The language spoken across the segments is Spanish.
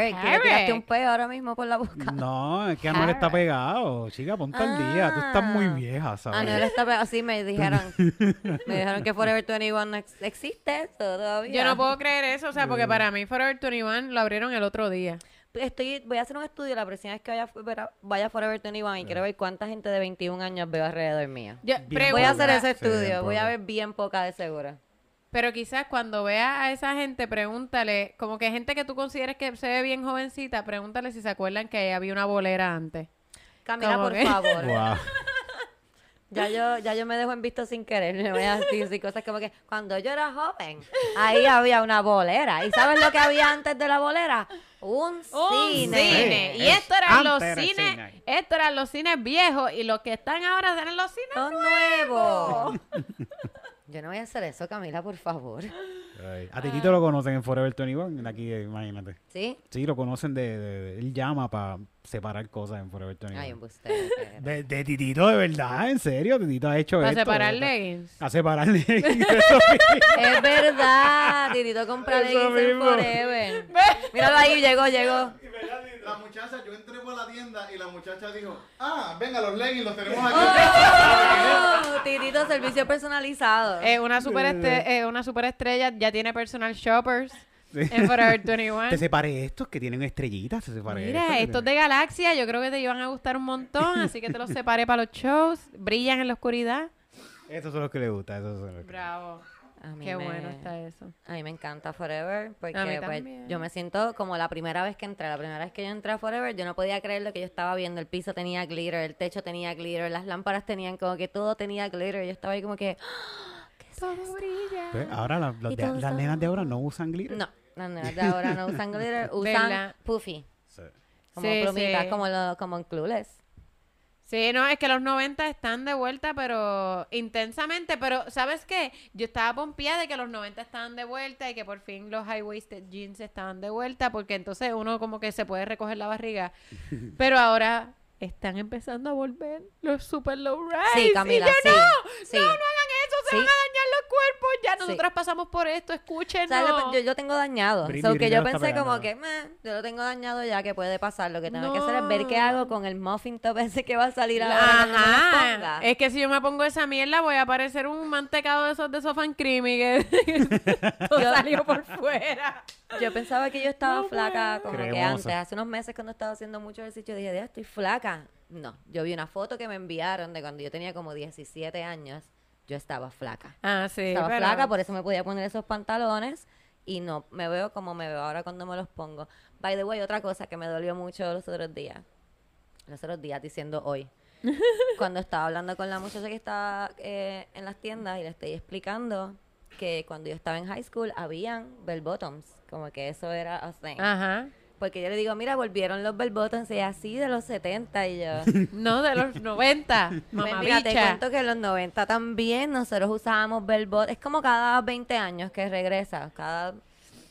Eric, que le tiraste un peo ahora mismo por la boca. No, es que Anuel está pegado. Chica, ponte al día. Tú estás muy Ah. vieja, ¿sabes? Anuel está pegado. Sí, me dijeron. me dijeron que Forever 21 no ex- existe todavía. Yo no puedo creer eso, o sea, porque para mí Forever 21 lo abrieron el otro día. Estoy, voy a hacer un estudio la próxima vez que vaya, vaya a Forever 21 y quiero ver cuánta gente de 21 años veo alrededor mío. Yo Voy a hacer ese Sí, estudio, voy a ver bien poca de seguro. Pero quizás cuando veas a esa gente, pregúntale, como que gente que tú consideres que se ve bien jovencita, pregúntale si se acuerdan que había una bolera antes. Camila, ¿Cómo por que? favor. Ya yo, ya yo me dejo en visto sin querer. Me voy a decir cosas como que cuando yo era joven, ahí había una bolera. ¿Y sabes lo que había antes de la bolera? Un, Un cine. cine. Sí, Y esto eran los era cines, cine. esto eran los cines viejos y los que están ahora eran los cines Son nuevos. Yo no voy a hacer eso, Camila, por favor. Ay, A Titito lo conocen en Forever 21, aquí, eh, imagínate. ¿Sí? Sí, lo conocen de, de- de- Él llama para separar cosas en Forever 21. Ay, de, de Titito, de verdad, en serio, Titito ha hecho para esto. separar leggings. A separar leggings. Es verdad. Titito compra leggings en. Forever. Míralo ahí, llegó, llegó. La muchacha, yo entré por la tienda y la muchacha dijo, ah, venga, los leggings los tenemos aquí. Oh, Titito, servicio personalizado. Eh, una superestre- eh, una superestrella ya tiene personal shoppers Sí. en Forever Te 21. separé estos que tienen estrellitas, te separé Mira, estos estos tienen- de Galaxia yo creo que te iban a gustar un montón, así que te los separé para los shows. Brillan en la oscuridad. Esos son los que le gustan, esos son los que... Bravo. A mí Qué me- bueno está eso. A mí me encanta Forever porque pues, yo me siento como la primera vez que entré. La primera vez que yo entré a Forever, yo no podía creer lo que yo estaba viendo. El piso tenía glitter, el techo tenía glitter, las lámparas tenían como que todo tenía glitter. Yo estaba ahí como que, Todo brilla. Pues, ahora la- de- todo las nenas de ahora no usan glitter. no, las nenas de ahora no usan glitter, usan ¿Verdad? puffy, Sí. como Sí, plumitas, sí. como, lo, como en Clueless. Sí, no, es que los 90 están de vuelta, pero intensamente. Pero, ¿sabes qué? Yo estaba pompeada de que los 90 estaban de vuelta y que por fin los high-waisted jeans estaban de vuelta, porque entonces uno como que se puede recoger la barriga. Pero ahora están empezando a volver los super low rise. Sí, Camila, y yo, sí, no, sí. no, no se Sí. van a dañar los cuerpos. Ya Sí. nosotras pasamos por esto, escúchenos. ¿Sabes lo que- yo, yo tengo dañado. Britney, So que Britney yo pensé como que, "Meh, yo lo tengo dañado ya, que puede pasar. Lo que tengo que hacer es ver qué No. hago con el muffin top ese que va a salir ahora cuando me ponga. Es que si yo me pongo esa mierda voy a parecer un mantecado de esos de sofan creamy que todo salió por fuera. Yo pensaba que yo estaba No flaca como que antes. Hace unos meses cuando estaba haciendo mucho ejercicio dije, "Dios, estoy flaca. No, yo vi una foto que me enviaron de cuando yo tenía como 17 años. Yo estaba flaca. Ah, sí. estaba pero- flaca, por eso me podía poner esos pantalones y no me veo como me veo ahora cuando me los pongo. By the way, otra cosa que me dolió mucho los otros días. Los otros días diciendo hoy. cuando estaba hablando con la muchacha que estaba eh, en las tiendas y le estoy explicando que cuando yo estaba en high school habían bell bottoms, como que eso era a thing. Ajá. Porque yo le digo, mira, volvieron los bell bottoms y así de los 70 y yo. No, de los 90. Pues Mamá mira, te cuento que en los 90 también nosotros usábamos bell bottoms. Es como cada 20 años que regresa. Cada.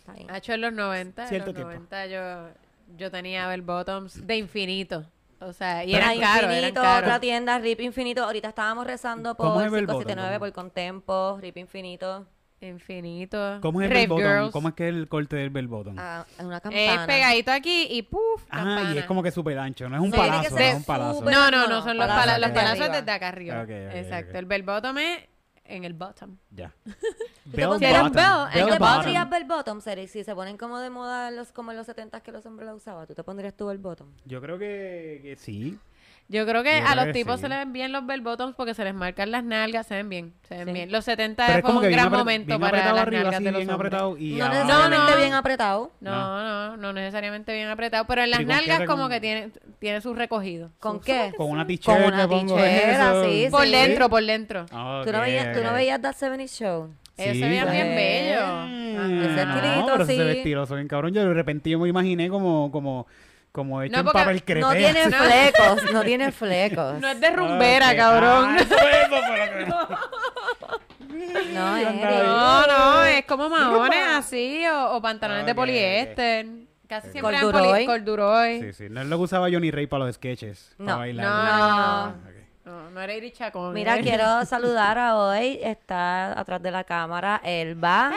ahí. Hacho en los 90. Cierto en los tiempo. 90 yo, yo tenía bell bottoms de infinito. O sea, y eran caros, Infinito, otra tienda, Rip Infinito. Ahorita estábamos rezando ¿Cómo por es Bell Bottom? 579, por Contempo, Rip Infinito. Infinito. ¿Cómo es el Rave bell bottom? Girls. ¿Cómo es que es el corte del bell bottom? Ah, en una Es campana. pegadito aquí y puf, Ah, campana. y es como que súper ancho, no es un tiene que palazo, ser no es un palazo. súper- No, no, No, no, son los, palazos pala- los desde palazos arriba. desde acá arriba. Ok, ok, Exacto. ok. El bell bottom es en el bottom. Ya. Bell Era un bell, en ¿Tú el te bottom. pondrías bell bottom, Seri? Si se ponen como de moda en los, como en los 70 que los hombres la usaban, ¿tú te pondrías tú bell bottom? Yo creo que, que sí. Yo creo que Yo a creo los que tipos sí. se les ven bien los bell bottoms porque se les marcan las nalgas, se ven bien, se ven Sí. bien. Los 70 Pero es fue como un gran apre- momento bien para las arriba, nalgas así, de los bien hombres. apretado y No abajo. necesariamente no. bien apretado. No, no, no necesariamente bien apretado, pero en las ¿Y con nalgas como que tiene, tiene su recogido. ¿Con qué? Con una Con t-shirt una eso. sí, Por sí. dentro, por dentro. Ah, ¿Tú, no veías, ¿Tú no veías That 70 Show? Ellos Sí, se veían bien bellos. Ese Ajá. estilito, no, pero eso se ve sí. estiloso, bien cabrón. Yo de repente yo me imaginé como, como, como hecho No, en papel crepé. No tiene así. flecos, no tiene flecos. No es de rumbera, cabrón. Ah, eso, eso fue lo que- No, No, no, es como maones así o, o pantalones de poliéster. Casi siempre Corduroy. corduroy. Sí, sí. No es lo que usaba Johnny Ray para los sketches. No, para bailar. no. Ok. No, no era Iri Chacón. Mira, ¿eh? quiero saludar a hoy. Está atrás de la cámara Elba.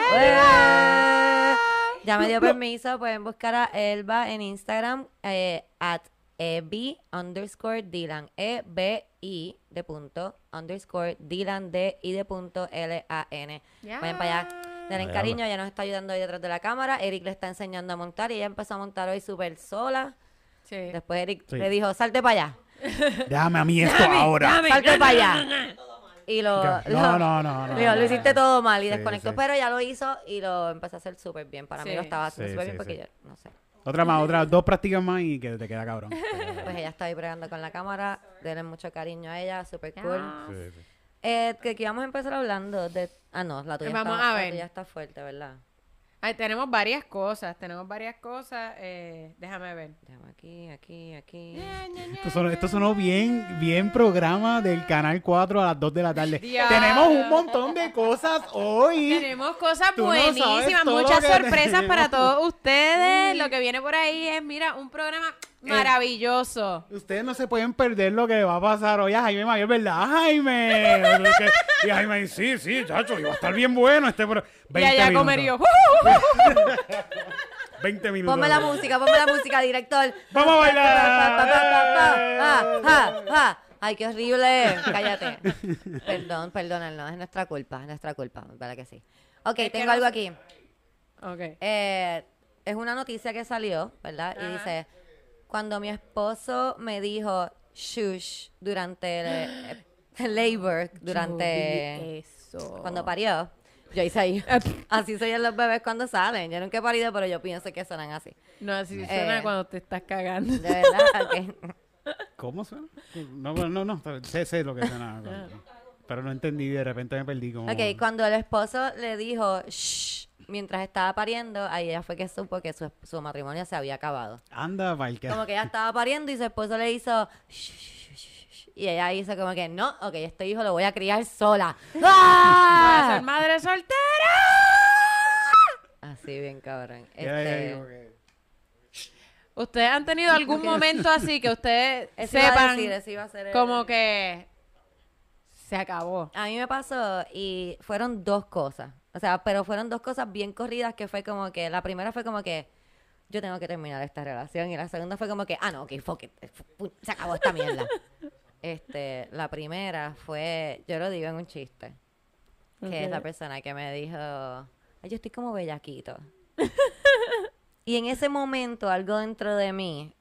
Ya me dio permiso, pueden buscar a Elba en Instagram eh, at ebi underscore Dylan, e b i de punto underscore Dylan d i de punto l a n. Ya. Vayan para allá. Denle cariño, ella nos está ayudando ahí detrás de la cámara. Eric le está enseñando a montar y ella empezó a montar hoy súper sola. Sí. Después Eric Sí. le dijo, salte para allá, Déjame a mí esto ahora. salte para allá. Y lo, No, lo- no, no, no. Digo, no, lo no. hiciste todo mal y Sí, desconectó, sí. pero ya lo hizo y lo empezó a hacer súper bien. Para mí Sí. lo estaba haciendo súper sí, bien porque sí. yo, no sé. Otra más, otra, dos prácticas más y que te queda cabrón. Pues ella está ahí bregando con la cámara, denle mucho cariño a ella, súper cool. Ya. Sí, sí. Eh, que, que vamos a empezar hablando de... Ah, no, la tuya, Vamos está, a la tuya está fuerte, ¿verdad? Ay, tenemos varias cosas, tenemos varias cosas. eh, déjame ver. Déjame aquí, aquí, aquí. Esto sonó, esto sonó bien, bien programa del Canal 4 a las 2 de la tarde. Tenemos un montón de cosas hoy. Tenemos cosas Tú buenísimas, muchas sorpresas tenemos. para todos ustedes. Lo que viene por ahí es, mira, un programa Eh, maravilloso. Ustedes no se pueden perder lo que va a pasar hoy a Jaime Mayor, ¿verdad, Jaime? y Jaime, dice, sí, sí, chacho, y va a estar bien bueno este Y 20 allá minutos. comería. 20 minutos. Ponme la música, ponme la música, director. ¡Vamos a bailar! Ah, ah, ah. Ay, qué horrible. Cállate. Perdón, perdón, no, es nuestra culpa, es nuestra culpa, ¿verdad que sí? Ok, Es tengo no algo sé- aquí. Ok. Eh, es una noticia que salió, ¿verdad? Y Ajá. dice, cuando mi esposo me dijo shush durante el, el labor, durante Eso. cuando parió, yo hice ahí. así soy los bebés cuando salen. Yo nunca he parido, pero yo pienso que suenan así. No, así suena Eh. cuando te estás cagando. De verdad. ¿Cómo suena? No, no, no, no, sé, sé lo que suena. pero no entendí, de repente me perdí. Como... Ok, cuando el esposo le dijo shh mientras estaba pariendo, ahí ella fue que supo que su, su matrimonio se había acabado. Anda, para el que... Como que ella estaba pariendo y su esposo le hizo shh, shh, shh, shh, y ella hizo como que no, ok, este hijo lo voy a criar sola. Voy a ser ¡Ah! madre soltera. Así bien cabrón. Este, como que- ¿Ustedes han tenido algún momento así que ustedes eso iba a sepan decir, eso iba a ser el- como que se acabó? A mí me pasó y fueron dos cosas. O sea, pero fueron dos cosas bien corridas que fue como que, la primera fue como que yo tengo que terminar esta relación y la segunda fue como que, ah, no, ok, fuck it, fu- se acabó esta mierda. este, la primera fue, yo lo digo en un chiste, que es la persona que me dijo, ay, yo estoy como bellaquito. y en ese momento algo dentro de mí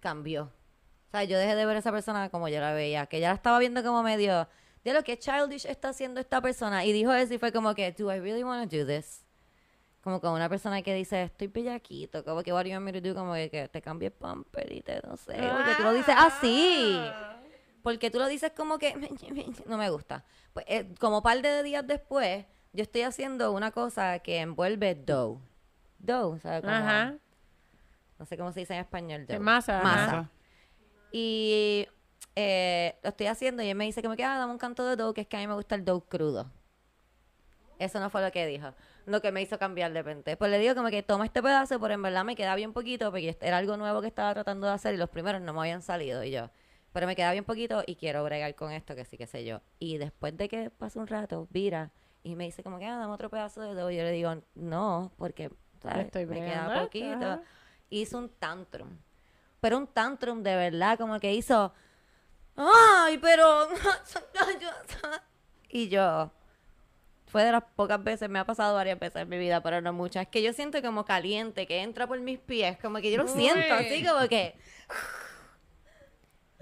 cambió. O sea, yo dejé de ver a esa persona como yo la veía, que ya la estaba viendo como medio, de lo que childish está haciendo esta persona. Y dijo eso y fue como que, do I really want to do this? Como con una persona que dice, estoy bellaquito, como que, what do you want me to do? Como que, que te cambie pamper y te, no sé, porque tú lo dices así. Porque tú lo dices como que, no me gusta. Pues, eh, como par de días después, yo estoy haciendo una cosa que envuelve dough. Dough, ¿sabes? Como- Ajá. No sé cómo se dice en español. Dough. masa, ajá. Masa. Y eh, lo estoy haciendo y él me dice que me queda, dame un canto de dough, que es que a mí me gusta el dough crudo. Eso no fue lo que dijo. Lo que me hizo cambiar de repente. Pues le digo como que toma este pedazo, pero en verdad me queda bien poquito, porque era algo nuevo que estaba tratando de hacer y los primeros no me habían salido. Y yo, pero me queda bien poquito y quiero bregar con esto, que sí, que sé yo. Y después de que pasa un rato, vira y me dice como que, ah, dame otro pedazo de dough. Y yo le digo, no, porque ¿sabes? Estoy me queda poquito. Hizo un tantrum. Pero un tantrum de verdad, como que hizo, ay, pero... y yo, fue de las pocas veces, me ha pasado varias veces en mi vida, pero no muchas. Que yo siento como caliente, que entra por mis pies, como que yo lo siento, así como que...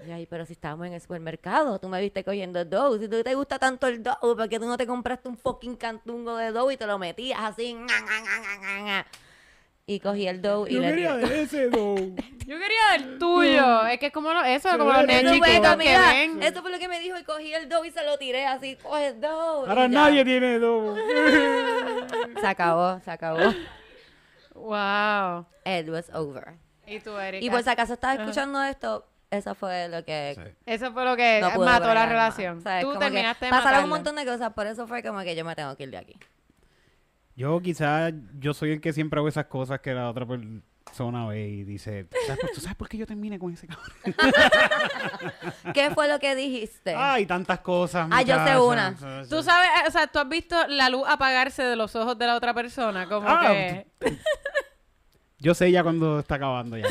Y ay, pero si estábamos en el supermercado, tú me viste cogiendo dough. Si tú te gusta tanto el dough, ¿por qué tú no te compraste un fucking cantungo de dough y te lo metías así? Y cogí el dough y Yo le quería di- de ese, do. Yo quería del tuyo. Es que es como lo- eso, como los nenes Eso fue chiquitos como, que mira, ven. Eso fue lo que me dijo y cogí el dough y se lo tiré así, coge el dough. y Ahora ya. nadie tiene do. Se acabó, se acabó. Wow. It was over. Y tú, Erika. Y por si acaso estás escuchando esto, eso fue lo que Sí. Eso fue lo que no pude mató la más. relación. Tú Como que terminaste de Pasaron un montón de cosas, por eso fue como que yo me tengo que ir de aquí. Yo quizás, yo soy el que siempre hago esas cosas que la otra persona ve y dice, ¿tú sabes por, tú sabes por qué yo terminé con ese cabrón? ¿Qué fue lo que dijiste? Ay, tantas cosas. Ah, yo sé una. Tú sabes, eh, o sea, tú has visto la luz apagarse de los ojos de la otra persona, como Ah, que... Yo sé ya cuando está acabando ya.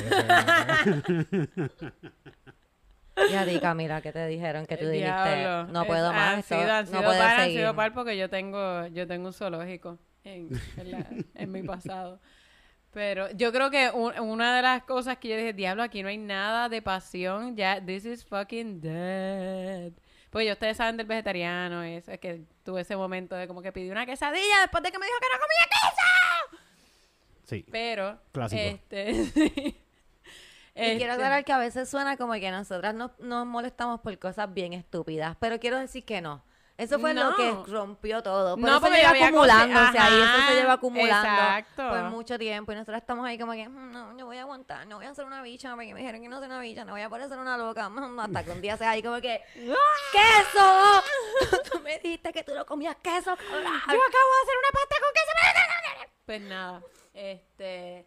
Y a ti, Camila, ¿qué te dijeron? Que tú dijiste, Diablo. no Es- puedo más, Han esto sido, han no sido puedo par, han seguir. sido par porque yo tengo, yo tengo un zoológico en, en, la- en mi pasado. Pero yo creo que un- una de las cosas que yo dije, diablo, aquí no hay nada de pasión, ya, this is fucking dead. Pues ya ustedes saben del vegetariano, eso es que tuve ese momento de como que pedí una quesadilla después de que me dijo que no comía queso. Sí. Pero, Clásico. este, sí. Y quiero Este, aclarar que a veces suena como que nosotras nos, nos molestamos por cosas bien estúpidas, pero quiero decir que no. Eso fue lo que rompió todo. Por No, eso porque lleva acumulándose ahí, eso se lleva acumulando exacto. por mucho tiempo. Y nosotros estamos ahí como que, "Mm, no, yo voy a aguantar, no voy a hacer una bicha, porque me dijeron que no soy una bicha, no voy a parecer una loca. Hasta que un día sea ahí como que, ¡queso! tú me dijiste que tú no comías queso. Yo acabo de hacer una pasta con queso. Pues nada, este...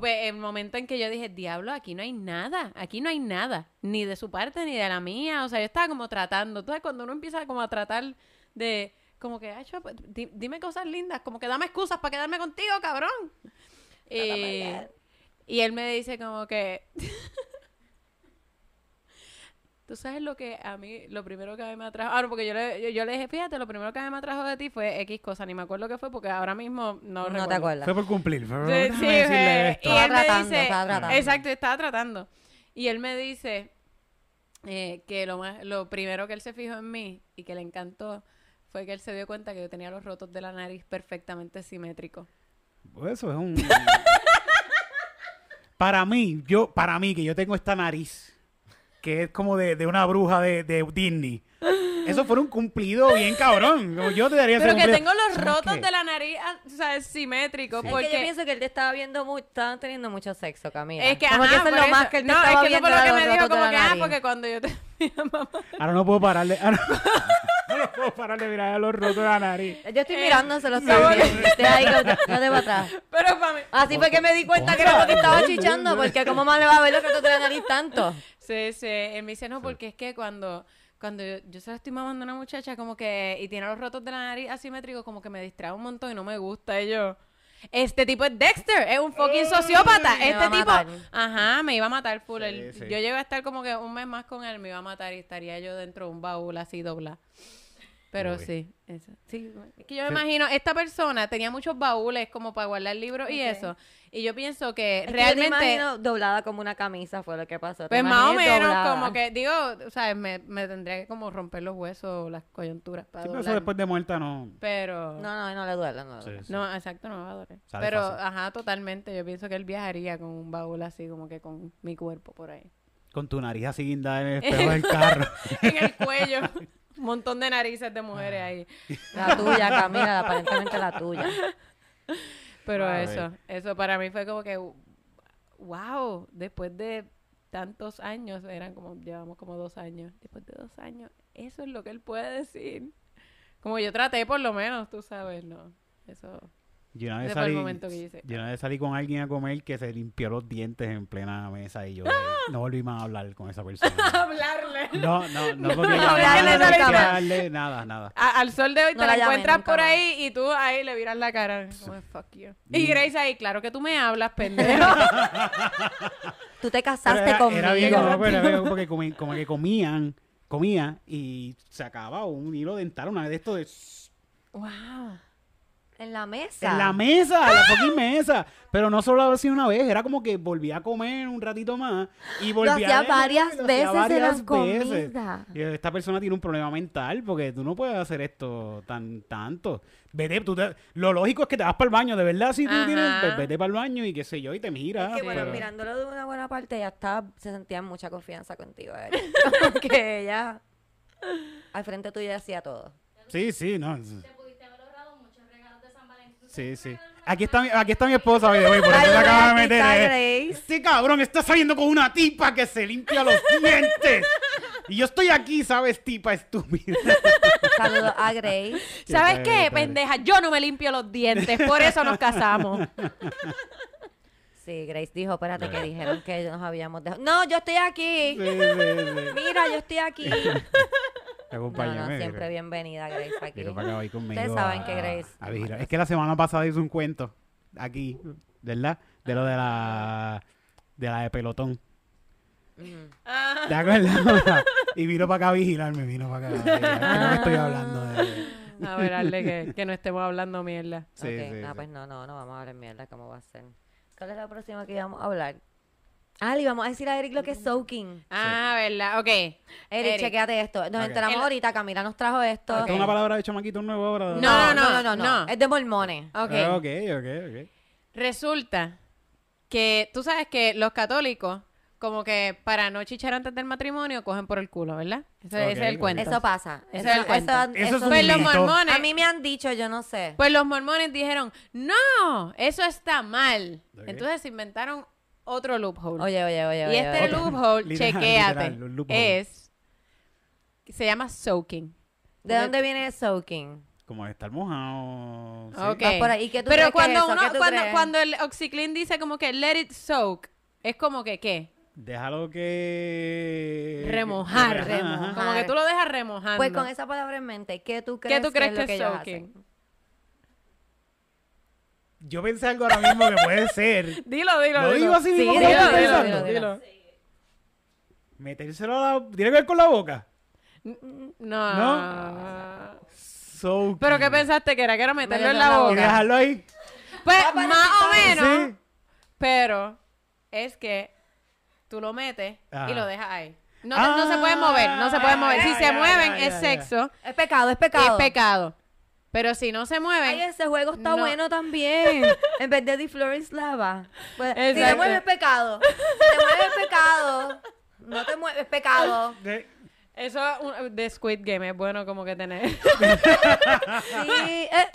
Pues el momento en que yo dije, diablo, aquí no hay nada, aquí no hay nada, ni de su parte ni de la mía, o sea, yo estaba como tratando, sabes, cuando uno empieza como a tratar de, como que, "Ay, chua, di- dime cosas lindas, como que dame excusas para quedarme contigo, cabrón. Y, y él me dice como que, Tú sabes lo que a mí, lo primero que a mí me atrajo. Ah, no, porque yo le, yo, yo le dije, fíjate, lo primero que a mí me atrajo de ti fue X cosa. Ni me acuerdo qué fue porque ahora mismo no, No recuerdo. te acuerdas. Fue por cumplir. Fue, Sí, sí, decirle esto. y Estaba me tratando, dice, estaba tratando. exacto, estaba tratando. Y él me dice eh, que lo más, lo primero que él se fijó en mí y que le encantó fue que él se dio cuenta que yo tenía los rotos de la nariz perfectamente simétricos. Pues Eso es un... para mí, yo, para mí, que yo tengo esta nariz, que es como de, de una bruja de, de Disney. Eso fue un cumplido bien cabrón. Como Yo te daría ese Pero que cumplido. tengo los ¿Sabes rotos qué? de la nariz, ah, o sea. Sí. Es Porque que yo pienso que él te estaba viendo muy, estaban teniendo mucho sexo, Camila. Es que, como ajá, que eso es lo eso. más que él te no, estaba es que viendo fue lo era que los me dijo como que, ah, porque cuando yo te mamá. Ahora no puedo pararle. Ahora no, no puedo parar de mirar a los rotos de la nariz. Yo estoy Eh, mirándoselo no, también. Estoy ahí, como que, no te va atrás. Pero mí. Así fue que me di cuenta que era porque estaba chichando, porque cómo más le va a ver los rotos de la nariz tanto. Sí, sí. Él me dice, no, porque es que cuando, cuando yo, yo se lo estoy mamando a una muchacha como que, y tiene los rotos de la nariz asimétricos, como que me distrae un montón y no me gusta. Y yo, este tipo es Dexter, es un fucking sociópata. me Este tipo, ajá, me iba a matar full. Sí, Él- sí. Yo llego a estar como que un mes más con él, me iba a matar y estaría yo dentro de un baúl así doblado. Pero sí, eso. Sí, es que yo me Sí. imagino, esta persona tenía muchos baúles como para guardar libros y eso. Y yo pienso que Es que yo te realmente... imagino doblada como una camisa fue lo que pasó. Pues más o menos, doblada. como que, digo, o sea, me, me tendría que como romper los huesos o las coyunturas para Sí, pero eso después de muerta no. Pero, No, no, no le duele, no le Sí, duele. sí. no, exacto, no me va a doler. Sale pero, fácil. ajá, totalmente. Yo pienso que él viajaría con un baúl así, como que con mi cuerpo por ahí. Con tu nariz así guindada en el espejo del carro. en el cuello. Un montón de narices de mujeres ahí. La tuya, Camila, aparentemente la tuya. Pero eso, eso para mí fue como que, wow, después de tantos años, eran como, llevamos como dos años, después de dos años, eso es lo que él puede decir. Como yo traté por lo menos, tú sabes, no, eso, Yo una vez salí, momento que hice. yo una vez salí con alguien a comer que se limpió los dientes en plena mesa y yo eh, no volví más a hablar con esa persona. Hablarle. No, no, no porque No, llamarle, hablarle, no no, llamarle, nada, nada. A- al sol de hoy No te la la encuentras por más. ahí y tú ahí le miras la cara. Como, fuck you. Y Grace ahí, claro que tú me hablas, pendejo. Tú te casaste era, conmigo. era bien cabrón, pero era bien porque comi- como que comían, comía y sacaba un hilo dental, una vez de esto de wow. En la mesa. en la mesa, en la fucking mesa. Pero no solo lo hacía una vez, era como que volvía a comer un ratito más y Lo volvía hacía a beber, varias lo hacía veces en varias las veces. comidas. Y esta persona tiene un problema mental porque tú no puedes hacer esto tan tanto. Vete, tú te- lo lógico es que te vas para el baño, de verdad, si tú Ajá. tienes, pues vete para el baño y qué sé yo, y te miras. Es que bueno, pero- mirándolo de una buena parte, ella estaba, se sentía en mucha confianza contigo, Eric. Porque ella al frente tuyo hacía todo. Sí, sí, no. Te pudiste haber ahorrado muchos regalos de San Valentín. Sí, sí. Aquí está mi, aquí está mi esposa, way, por eso se acaba de meter. eh. Este cabrón está saliendo con una tipa que se limpia los dientes. Y yo estoy aquí, ¿sabes, tipa estúpida? Saludos a Grace. ¿Sabes qué, pendeja? Yo no me limpio los dientes, por eso nos casamos. Sí, Grace dijo, espérate, que dijeron que nos habíamos dejado. No, yo estoy aquí. Sí, sí, sí. Mira, yo estoy aquí. No, no, Acompáñame. siempre bienvenida, Grace, aquí. Para que vaya conmigo. Ustedes saben a- que Grace- a vigilar. Es que la semana pasada hizo un cuento aquí, ¿verdad? De lo de la de la de pelotón. Ah. ¿Te acuerdas? y vino para acá a vigilarme, vino para acá. que no estoy hablando de... A ver, hazle que, que no estemos hablando mierda. Sí, no, sí. pues no, no, no vamos a hablar mierda, ¿cómo va a ser? ¿Cuál es la próxima que íbamos a hablar? Ah, le vamos a decir a Eric lo que es soaking. Ah, ¿verdad? Ok. Eric, Eric. chequéate esto. Nos enteramos El- ahora, Camila nos trajo esto. ¿Esto es una palabra de chamaquito nuevo ahora? No, no, no, no, no, no. Es de mormones. Ok. Ah, ok, ok, ok. Resulta que tú sabes que los católicos, como que para no chichar antes del matrimonio, cogen por el culo, ¿verdad? Ese, es el ok. cuento. Eso pasa. Ese es el cuento. Eso es un Pues los mito. mormones, A mí me han dicho, yo no sé. pues los mormones dijeron, no, eso está mal. Ok. Entonces se inventaron otro loophole. Oye, oye, oye. y oye, este oye. loophole, Literal, chequéate, literal, loophole. es, se llama soaking. ¿De dónde viene soaking? Como de estar mojado. sí. Ok. Vas por ahí. ¿Y qué tú Pero crees que cuando es eso? uno, ¿Qué tú cuando, crees? cuando el oxiclin dice como que let it soak, es como que ¿qué? Déjalo que... Remojar. Como que tú lo dejas remojando. Pues con esa palabra en mente, ¿qué tú crees, ¿Qué tú crees es que, lo que es ellos soaking? hacen? Yo pensé algo ahora mismo que puede ser. Dilo, dilo, Lo dilo. digo así Sí, mismo dilo, estoy dilo, pensando. dilo, dilo. Metérselo a la... ¿Tiene que ver con la boca? No. So ¿Pero qué pensaste que era? Que era meterlo en la la ¿Y boca. dejarlo ahí? Pues Ah, más o menos. Sí. Pero es que tú lo metes Ajá. y lo dejas ahí. No, no se pueden mover, no se pueden Ah, mover. Si ya, se ya, mueven ya, es ya, ya. sexo, Es pecado, es es pecado. Pero si no se mueven, Ay, ese juego está No. bueno también. en vez de Di Flores Lava. Pues, si te mueves es pecado. Si te mueves es pecado. No te mueves es pecado. De- eso de Squid Game es bueno como que tener. Sí. eh.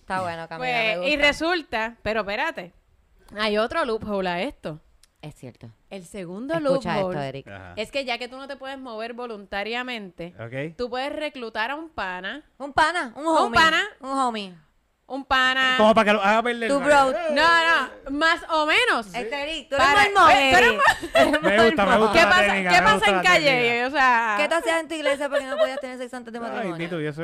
Está bueno, Camila, Pues, me y resulta, pero espérate, hay otro loophole a esto. Es cierto. El segundo Escucha esto, loophole Eric. Ajá. es que ya que tú no te puedes mover voluntariamente, Ok. tú puedes reclutar a un pana, Un pana, un homie. pana. Un homie. un pana. Como para que lo haga perder. Tu ¿no? bro. No, no, más o menos. Este, Eric, tú Para- eres mormón, eh, tú eres Eric. Eres Me gusta, me mormón. gusta. ¿Qué la pasa, técnica, ¿qué me pasa gusta en la calle? técnica. O sea, ¿Qué te hacías en tu iglesia porque no podías tener sexo antes de Ay, matrimonio? Tito, y eso...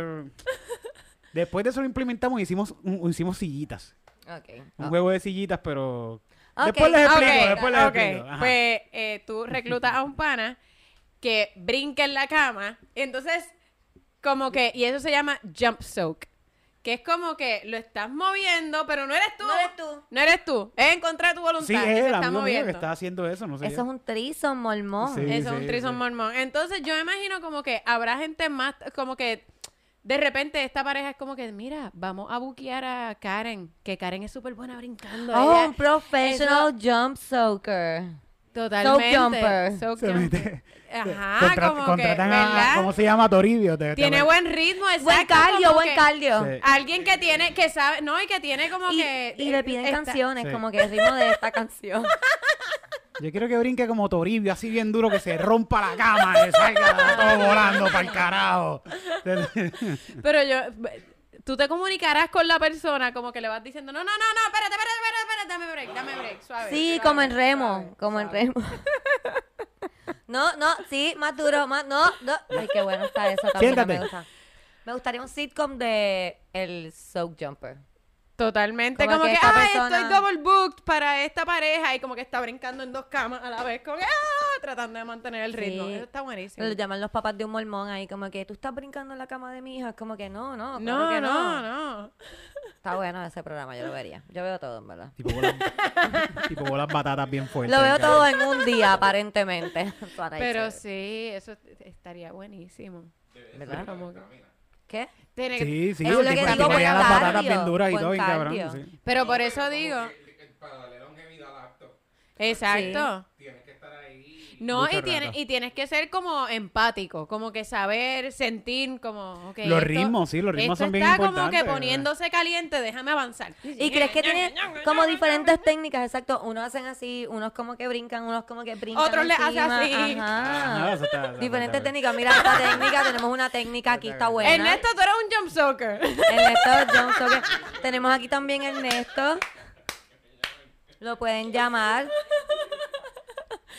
Después de eso lo implementamos y hicimos, un- hicimos sillitas. Ok. Un Oh. juego de sillitas, pero... Después les explico, después les explico. Ajá. Pues eh, tú reclutas a un pana que brinca en la cama. Y entonces, como que, y eso se llama jump soak. Que es como que lo estás moviendo, pero no eres tú. No eres tú. No eres tú. Es en contra de tu voluntad. Sí, que es se el está amigo mío que está haciendo eso, no sé. Eso yo. es un trison mormón. Sí. Eso es un trison sí. mormón. Entonces yo me imagino como que habrá gente más, como que de repente esta pareja es como que, mira, vamos a buquear a Karen, que Karen es súper buena brincando. Oh, ella- un professional jump soaker. Totalmente. Soak jumper. Soak Se jumper. mete- Ajá, Contra- como que, contratan a. ¿cómo se llama? Toribio. Te- te- Tiene buen ritmo, exacto. Buen cardio, buen que cardio. Sí. Alguien que tiene, que sabe, no, y que tiene como Y, que... y le piden canciones, Sí. como que el ritmo de esta canción. Yo quiero que brinque como Toribio, así bien duro, que se rompa la cama, que salga todo volando para el carajo. Pero yo... Tú te comunicarás con la persona como que le vas diciendo, no, no, no, no, espérate, espérate, espérate, espérate, dame break, dame break, suave. Sí, suave, como en remo, suave, como en remo. No, no, sí, más duro, más, no, no. Ay, qué bueno está eso, Camila, Siéntate. me gusta. Me gustaría un sitcom de el Soak Jumper. Totalmente, Como como, que que, esta ay, persona- estoy double booked para esta pareja y como que está brincando en dos camas a la vez, como que, ah, tratando de mantener el ritmo. Sí. Eso está buenísimo. Lo llaman los papás de un mormón ahí, como que tú estás brincando en la cama de mi hija. Es como que no, no, claro No, que no, no, no. Está bueno ese programa, yo lo vería. Yo veo todo, en verdad. tipo, bolas, tipo bolas batatas bien fuertes. Lo veo todo en un día, aparentemente. Pero sí, eso est- estaría buenísimo. ¿Verdad? ¿Qué? Tiene que- Sí, sí, es lo que digo, buen las bien duras y buen todo, bien cabrón. sí. Pero por eso digo, Para darle longevidad al acto, exacto. tienes. No, y tienes, rato. y tienes que ser como empático, como que saber, sentir, como, Los esto- ritmos, sí, los ritmos esto son bien está como importantes, que poniéndose caliente, déjame avanzar. ¿Y crees que tiene como diferentes técnicas? Exacto. Unos hacen así, unos como que brincan, unos como que brincan. Otros le hacen así. Ah, Ajá. está- Diferentes técnicas. Mira esta técnica, tenemos una técnica aquí, está buena. Ernesto, tú eres un jump soaker. Ernesto que- Tenemos aquí también Ernesto. Lo pueden llamar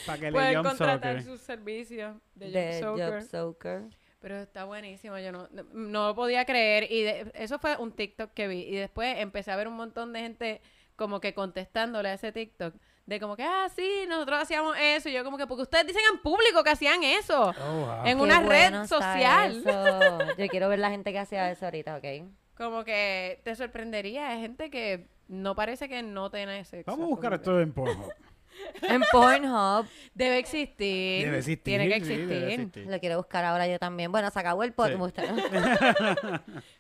Para que le Pueden jump contratar soccer. sus servicios de, de jump soaker. Job Soaker. Pero está buenísimo, yo no, no, no lo podía creer. Y de- eso fue un TikTok que vi. Y después empecé a ver un montón de gente como que contestándole a ese TikTok. De como que, ah, sí, nosotros hacíamos eso. Y yo como que, porque ustedes dicen en público que hacían eso. Oh, wow. En Qué una bueno red social. eso. Yo quiero ver la gente que hacía eso ahorita, ¿ok? Como que te sorprendería. Hay gente que no parece que no tiene sexo. Vamos a buscar como que- esto en Pornhub. En Pornhub. Debe existir. Debe existir. Tiene que sí, existir. debe existir. Lo quiero buscar ahora yo también. Bueno, se acabó el podcast.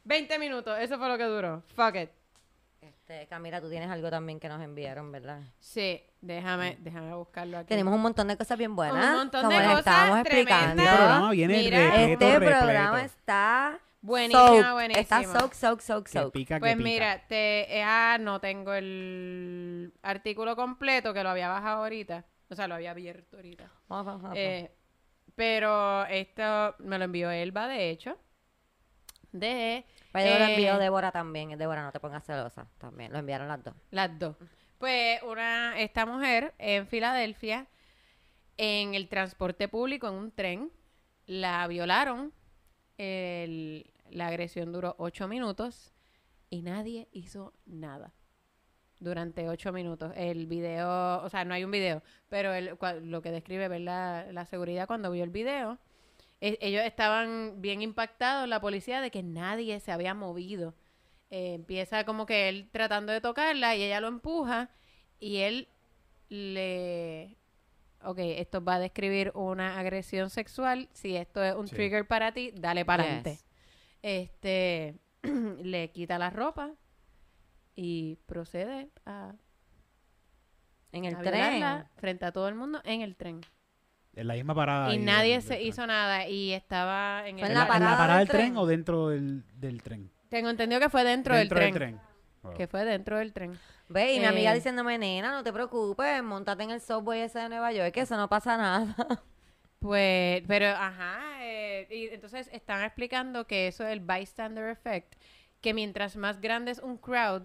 20 minutos, eso fue lo que duró. Fuck it. Este, Camila, tú tienes algo también que nos enviaron, ¿verdad? Sí, déjame, déjame buscarlo aquí. Tenemos un montón de cosas bien buenas. Un montón como de les cosas estábamos explicando. Este programa viene Mira. repleto, Este repleto. programa está Buenísima, soaked. buenísima. Está soak, soak, soak, Que soak. que Pues pica. mira, te, eh, ah, no tengo el artículo completo que lo había bajado ahorita. O sea, lo había abierto ahorita. Eh, pero esto me lo envió Elba, de hecho. De Pero lo eh, envió Débora también. Débora, no te pongas celosa. También lo enviaron las dos. Las dos. Pues una, esta mujer en Filadelfia, en el transporte público, en un tren, la violaron. El- la agresión duró ocho minutos y nadie hizo nada durante ocho minutos. El video, o sea, no hay un video, pero el- lo que describe ¿verdad? la seguridad cuando vio el video, e- ellos estaban bien impactados, la policía, de que nadie se había movido. Eh, empieza como que él tratando de tocarla y ella lo empuja y él le... Ok, esto va a describir una agresión sexual. Si esto es un Sí. trigger para ti, dale para Yes. Este, le quita la ropa y procede a, En el a tren. frente a todo el mundo en el tren. En la misma parada. y nadie del- se tren. hizo nada y estaba en el... en la ¿En la, en la parada del tren, tren? o dentro del, del tren? Tengo entendido que fue dentro, dentro del tren. Wow. Que fue dentro del tren. Ve, y mi amiga Eh. diciéndome, nena, no te preocupes, montate en el subway ese de Nueva York, que eso no pasa nada. Pues, pero, ajá, eh, y entonces están explicando que eso es el bystander effect, que mientras más grande es un crowd,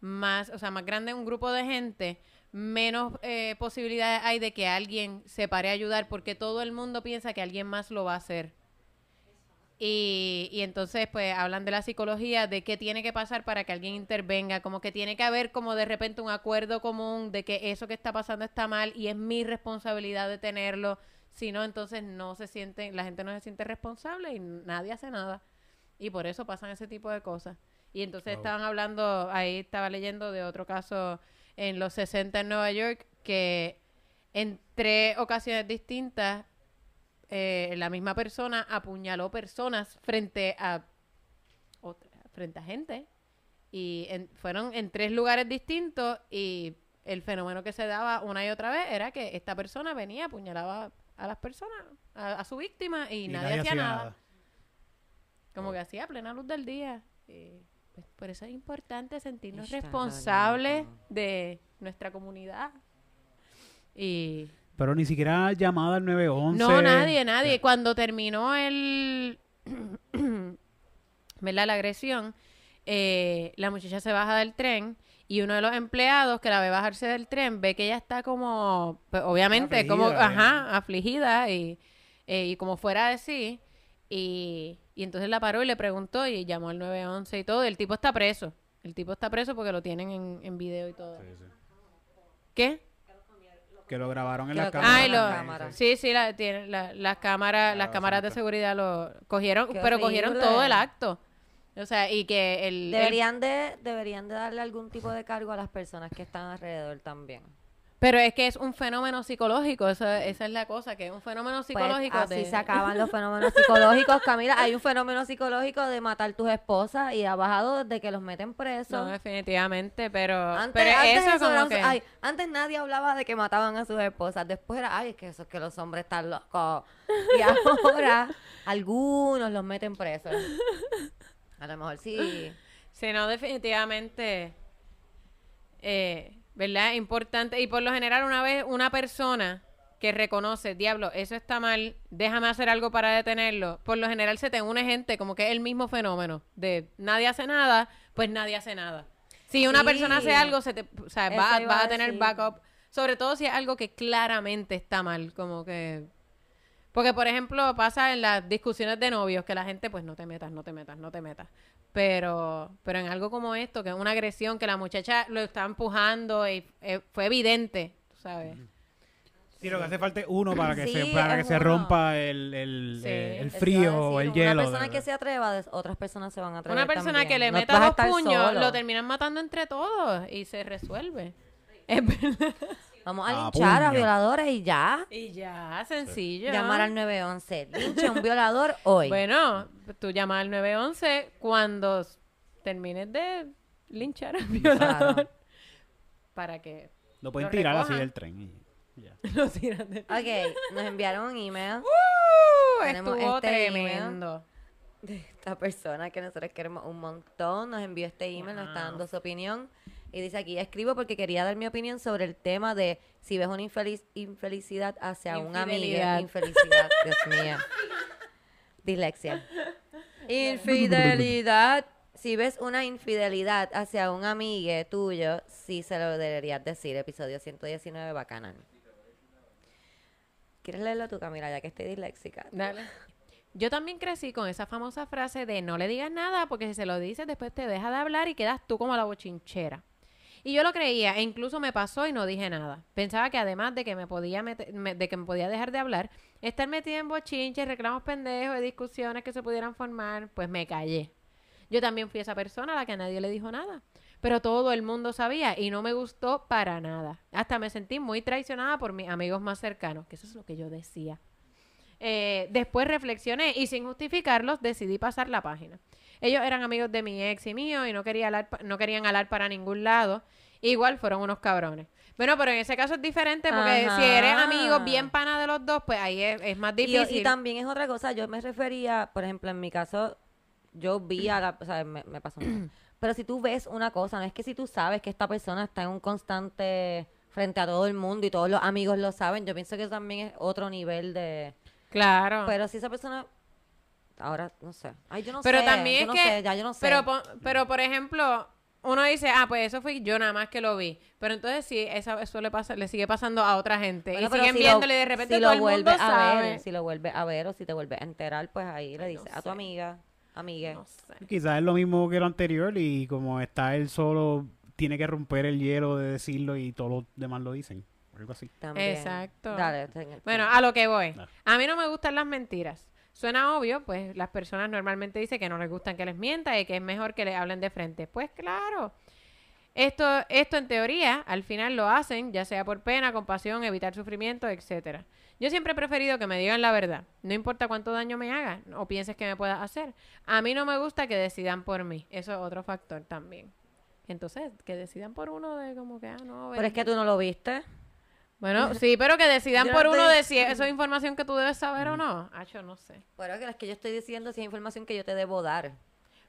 más, o sea, más grande un grupo de gente, menos eh, posibilidades hay de que alguien se pare a ayudar, porque todo el mundo piensa que alguien más lo va a hacer. Y, y entonces, pues, hablan de la psicología, de qué tiene que pasar para que alguien intervenga, como que tiene que haber como de repente un acuerdo común de que eso que está pasando está mal y es mi responsabilidad de tenerlo. Si no, entonces no se siente, la gente no se siente responsable y nadie hace nada. Y por eso pasan ese tipo de cosas. Y entonces estaban hablando, ahí estaba leyendo de otro caso en los 60 en Nueva York, que en tres ocasiones distintas eh, la misma persona apuñaló personas frente a otra- frente a gente y en- fueron en tres lugares distintos y el fenómeno que se daba una y otra vez era que esta persona venía apuñalaba a las personas a, a su víctima y, Y nadie, hacía nada. como que hacía a plena luz del día Y, pues, por eso es importante sentirnos Está responsables de nuestra comunidad y Pero ni siquiera llamada al 911. no, nadie, nadie. Cuando terminó el, ¿verdad? La agresión, eh, la muchacha se baja del tren y uno de los empleados que la ve bajarse del tren ve que ella está como, pues, obviamente, Afligida, como, eh. ajá, afligida y, eh, y como fuera de sí. Y, y entonces la paró y le preguntó y llamó al 911 y todo. y el tipo está preso. El tipo está preso porque lo tienen en, en video y todo. Sí, sí. ¿Qué? Que lo grabaron en la cámara. Ah, las cámaras. sí, sí, la, tiene, la- las cámaras, las Claro, cámaras de seguridad lo cogieron, Qué pero cogieron todo el acto. O sea, y que el, el- Deberían de, deberían de darle algún tipo de cargo a las personas que están alrededor también. pero es que es un fenómeno psicológico, esa, esa es la cosa, que es un fenómeno Pues, psicológico. así de- se acaban los fenómenos psicológicos, Camila. Hay un fenómeno psicológico de matar tus esposas y ha bajado desde que los meten presos. No, definitivamente, pero, Antes, pero antes eso eso era como un- que... ay, antes nadie hablaba de que mataban a sus esposas. Después era, ay, es que eso es que los hombres están locos. Y ahora algunos los meten presos. A lo mejor sí. Sí, no, definitivamente, eh, ¿verdad? Importante. Y por lo general, una vez una persona que reconoce, diablo, eso está mal, déjame hacer algo para detenerlo, por lo general se te une gente como que es el mismo fenómeno de nadie hace nada, pues nadie hace nada. Si una Sí. persona hace algo, se te, o sea, va- a a tener backup, sobre todo si es algo que claramente está mal, como que... Porque, por ejemplo, pasa en las discusiones de novios que la gente, pues, no te metas, no te metas, no te metas. Pero, pero en algo como esto, que es una agresión, que la muchacha lo está empujando y eh, fue evidente, tú ¿sabes? Sí, lo que hace falta es uno para que Sí, se, para que se rompa el, el, Sí. eh, el frío o el decir, hielo. Una persona que se atreva, otras personas se van a atrever Una persona también. que le No meta dos puños, solo. lo terminan matando entre todos y se resuelve. Es verdad. Vamos a A linchar a violadores y ya. Y ya, sencillo. Llamar al 911. Lincha a un violador hoy. Bueno, tú llamas al 911 cuando termines de linchar al violador. Claro. Para que Lo pueden lo tirar así del tren. y ya. lo tiran de... Ok, nos enviaron un email Uh, Tenemos estuvo este email. tremendo. de esta persona que nosotros queremos un montón. Nos envió este email, nos está dando su opinión. Y dice aquí, escribo porque quería dar mi opinión sobre el tema de si ves una infeliz, infelicidad hacia un amigo. Infelicidad, Dios mío. Dislexia. Infidelidad. Si ves una infidelidad hacia un amigo tuyo, sí se lo deberías decir. Episodio 119, bacanal. ¿Quieres leerlo tú, Camila, ya que estoy disléxica? Dale. Yo también crecí con esa famosa frase de no le digas nada porque si se lo dices después te deja de hablar y quedas tú como la bochinchera. Y yo lo creía e incluso me pasó y no dije nada. Pensaba que además de que me podía meter- me- de que me podía dejar de hablar, estar metida en bochinches, reclamos pendejos y discusiones que se pudieran formar, pues me callé. Yo también fui esa persona a la que a nadie le dijo nada. Pero todo el mundo sabía y no me gustó para nada. Hasta me sentí muy traicionada por mis amigos más cercanos, que eso es lo que yo decía. Eh, después reflexioné y sin justificarlos decidí pasar la página. Ellos eran amigos de mi ex y mío y no, quería alar no querían hablar para ningún lado. Igual fueron unos cabrones. Bueno, pero en ese caso es diferente porque Ajá. si eres amigo bien pana de los dos, pues ahí es, es más Y, difícil. y también es otra cosa, yo me refería, por ejemplo, en mi caso, yo vi a la, o sea, me, me pasó nada. Pero si tú ves una cosa, no es que si tú sabes que esta persona está en un constante frente a todo el mundo y todos los amigos lo saben, yo pienso que eso también es otro nivel de... Claro. Pero si esa persona, ahora, no sé. Ay, yo no Pero sé. también yo es no que. sé, ya yo no sé. Pero, pero, por ejemplo, uno dice, ah, pues eso fui yo nada más que lo vi. Pero entonces sí, eso le, pasa, le sigue pasando a otra gente. Bueno, y pero siguen si lo- viéndole y de repente si todo lo el mundo a sabe. ver, si lo vuelves a ver o si te vuelves a enterar, pues ahí le dices a tu sé. amiga, amigue. No sé. Quizás es lo mismo que lo anterior y como está él solo, tiene que romper el hielo de decirlo y todos los demás lo dicen. Algo así. También. Exacto. Dale, Bueno, a lo que voy. Dale. A mí no me gustan las mentiras. Suena obvio, pues las personas normalmente dicen que no les gustan que les mienta y que es mejor que le hablen de frente. Pues claro. Esto, esto en teoría, al final lo hacen, ya sea por pena, compasión, evitar sufrimiento, etcétera. Yo siempre he preferido que me digan la verdad, no importa cuánto daño me hagan o pienses que me puedas hacer. A mí no me gusta que decidan por mí, eso es otro factor también. Entonces, que decidan por uno de como que, ah, no. Pero es que tú no lo viste. Bueno, sí, pero que decidan Yo por no uno te- de si eso es información que tú debes saber Mm. o no. Ah, yo no sé. Pero que es que yo estoy diciendo si es información que yo te debo dar.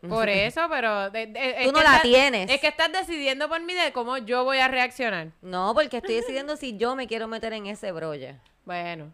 Por eso, pero... de- de- es Tú no que la estás- tienes. Es que estás decidiendo por mí de cómo yo voy a reaccionar. No, porque estoy decidiendo si yo me quiero meter en ese brolle. Bueno,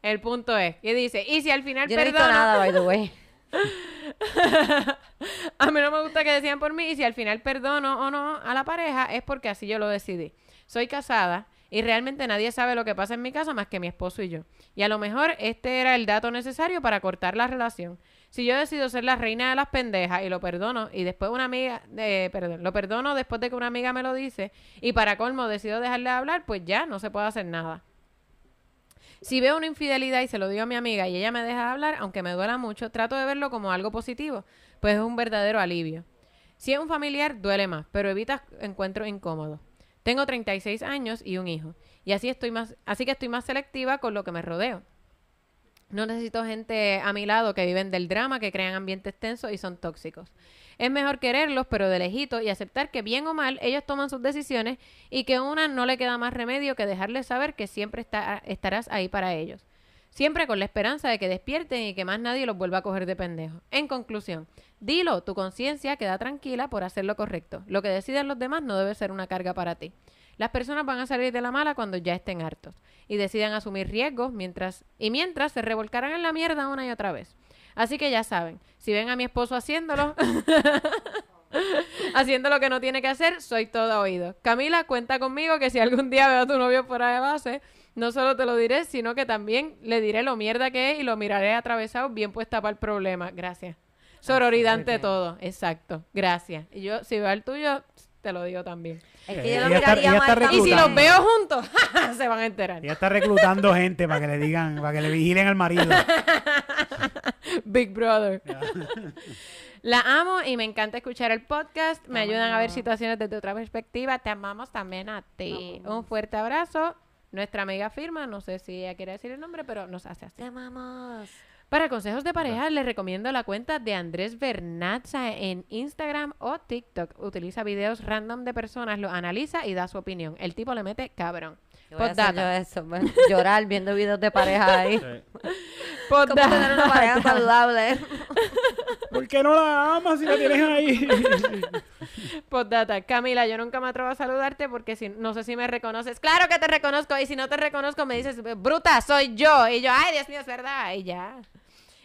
el punto es que dice, y si al final Yo no he visto perdono... nada, by the way. a mí no me gusta que decían por mí y si al final perdono o no a la pareja es porque así yo lo decidí. Soy casada y realmente nadie sabe lo que pasa en mi casa más que mi esposo y yo. Y a lo mejor este era el dato necesario para cortar la relación. Si yo decido ser la reina de las pendejas y lo perdono y después una amiga, eh, perdón, lo perdono después de que una amiga me lo dice y para colmo decido dejarle de hablar, pues ya no se puede hacer nada. Si veo una infidelidad y se lo digo a mi amiga y ella me deja de hablar, aunque me duela mucho, trato de verlo como algo positivo, pues es un verdadero alivio. Si es un familiar, duele más, pero evitas encuentros incómodos. Tengo 36 años y un hijo, y así estoy más, así que estoy más selectiva con lo que me rodeo. No necesito gente a mi lado que viven del drama, que crean ambientes tensos y son tóxicos. Es mejor quererlos, pero de lejito, y aceptar que bien o mal ellos toman sus decisiones y que a una no le queda más remedio que dejarles saber que siempre está- estarás ahí para ellos. Siempre con la esperanza de que despierten y que más nadie los vuelva a coger de pendejo. En conclusión, dilo, tu conciencia queda tranquila por hacer lo correcto. Lo que deciden los demás no debe ser una carga para ti. Las personas van a salir de la mala cuando ya estén hartos y decidan asumir riesgos mientras y mientras se revolcarán en la mierda una y otra vez. Así que ya saben, si ven a mi esposo haciéndolo, Haciendo lo que no tiene que hacer, soy todo oído. Camila, cuenta conmigo que si algún día veo a tu novio fuera de base, no solo te lo diré, sino que también le diré lo mierda que es y lo miraré atravesado bien puesta para el problema. Gracias. Sororidad ante todo. Exacto. Gracias. Y yo, si veo el tuyo, te lo digo también. Es Eh, que yo lo miraría ella está mal Y si los veo juntos, se van a enterar. Ella está reclutando gente para que le digan, para que le vigilen al marido. Big Brother. La amo y me encanta escuchar el podcast. Me ayudan a ver situaciones desde otra perspectiva. Te amamos también a ti. Un fuerte abrazo. Nuestra amiga firma, no sé si ella quiere decir el nombre, pero nos hace así. Te amamos. Para consejos de pareja, les recomiendo la cuenta de Andrés Bernatza en Instagram o TikTok. Utiliza videos random de personas, lo analiza y da su opinión. El tipo le mete cabrón. Yo voy a hacer yo Postdata. eso, pues, llorar viendo videos de pareja ahí. ¿Cómo Postdata. tener una pareja saludable? ¿Por qué no la amas si la tienes ahí? Postdata. Camila, yo nunca me atrevo a saludarte porque si, no sé si me reconoces. Claro que te reconozco. Y si no te reconozco, me dices, bruta, soy yo. Y yo, ay, Dios mío, es verdad. Y ya.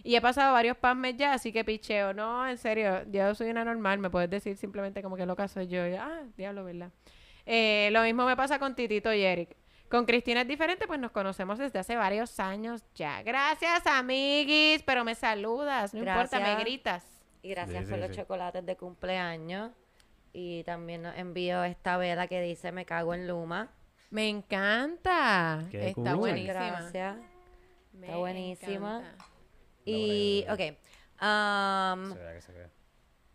Y he pasado varios pasmes ya, así que picheo. No, en serio, yo soy una normal. Me puedes decir simplemente como que loca soy yo. Y, ah, diablo, ¿verdad? Eh, lo mismo me pasa con Titito y Eric. Con Cristina es diferente, pues nos conocemos desde hace varios años ya. Gracias, amiguis, pero me saludas, no importa, me gritas. Y gracias Sí, por sí, los sí. chocolates de cumpleaños. Y también nos envió esta vela que dice Me cago en Luma. Me encanta. Qué Está cool. buenísima. Gracias. Me Está buenísima. encanta. Y, ok. am,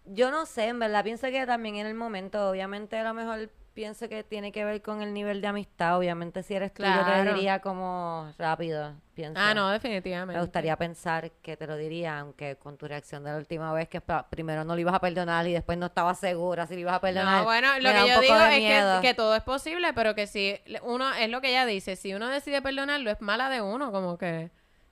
yo no sé, en verdad, pienso que también en el momento, obviamente a lo mejor pienso que tiene que ver con el nivel de amistad. Obviamente si eres tú, yo te Claro. diría como rápido, pienso. Ah, no, definitivamente. Me gustaría pensar que te lo diría, aunque con tu reacción de la última vez, que primero no lo ibas a perdonar y después no estaba segura si lo ibas a perdonar. No, bueno, lo que yo digo es que, que todo es posible, pero que si uno, es lo que ella dice, si uno decide perdonarlo, es mala de uno, como que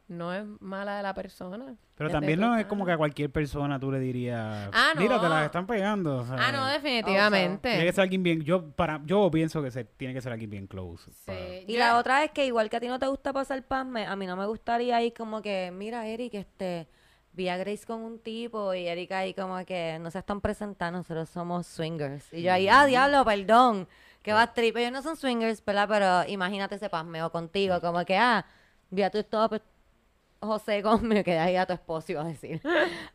no es mala de la persona. Pero también no es como que a cualquier persona tú le dirías, Ah, no. mira, te la están pegando. o sea, Ah, no, Tiene definitivamente. que ser alguien bien, yo para yo pienso que se, tiene que ser alguien bien close. para- Sí, Y la otra es que igual que a ti no te gusta pasar pasme, a mí no me gustaría ahí como que, mira, Eric, este, vi a Grace con un tipo y Erika ahí como que no se están presentando, nosotros somos swingers. Y yo ahí, ah, diablo, perdón, que va trip. Ellos no son swingers, ¿verdad? Pero imagínate ese pasmeo contigo, como que, ah, vi a tu stop, José con, me quedé ahí a tu esposo, iba a decir.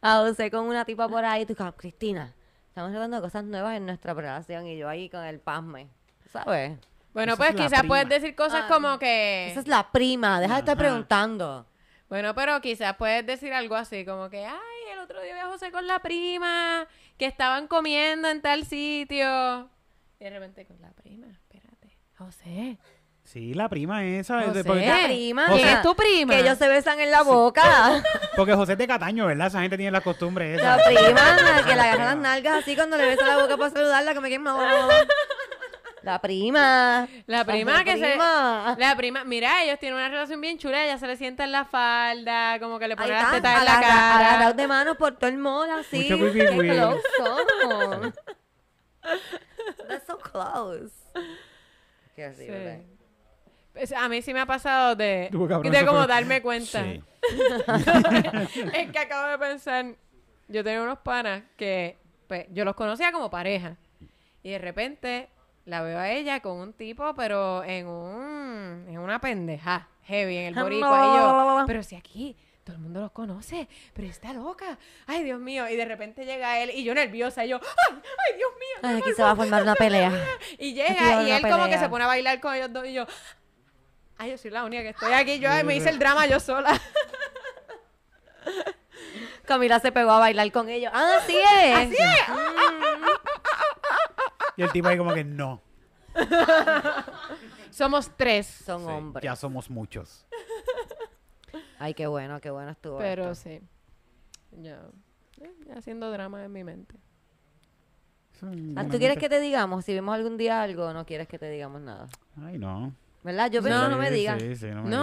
A José con una tipa por ahí, tú, como, Cristina, estamos hablando de cosas nuevas en nuestra relación y yo ahí con el pasme, ¿sabes? Bueno, Esa pues quizás puedes decir cosas Ah, como que... Esa es la prima, deja de estar Ajá. preguntando. Bueno, pero quizás puedes decir algo así, como que, ay, el otro día vi a José con la prima, que estaban comiendo en tal sitio. Y de repente con la prima, espérate. José. Sí, la prima esa. es de- José. porque, La prima. ¿Quién es tu prima? Que ellos se besan en la boca. porque José es de Cataño, ¿verdad? Esa gente tiene la costumbre esa. La prima, la que le agarra las nalgas así cuando le besa la boca para saludarla, que me quema. La prima. La prima que se... prima. La prima, mira, ellos tienen una relación bien chula, ella se le sienta en la falda, como que le pone las tetas en la cara. agarrados de manos por todo el mall, así. Mucho Qué cuiqui cuí. close son. That's so close. Qué Sí. horrible. Pues, a mí sí me ha pasado de, Tú, cabrón, de como fue- darme cuenta. Sí. es que acabo de pensar, yo tenía unos panas que pues, yo los conocía como pareja. Y de repente la veo a ella con un tipo, pero en un en una pendeja heavy en el boricua. Y yo, pero si aquí todo el mundo los conoce, pero está loca. Ay, Dios mío. Y de repente llega él y yo nerviosa. Y yo, ay, ay, Dios mío. Ay, aquí se va a formar una pelea. Y llega y él como que se pone a bailar con ellos dos. Y yo, ay, yo soy la única que estoy aquí. Yo ay, me hice el drama yo sola. Camila se pegó a bailar con ellos. Ah, así es. Así es. Y el tipo ahí como que no. Somos tres. Son Sí, hombres. ya somos muchos. Ay, qué bueno, qué bueno estuvo. Pero esto. sí. Yo eh, haciendo drama en mi mente. Ah, ¿Tú quieres que te digamos? Si vemos algún día algo, no quieres que te digamos nada. Ay, no. ¿Verdad? Yo pienso No. no me digas. Sí, sí, no me digas.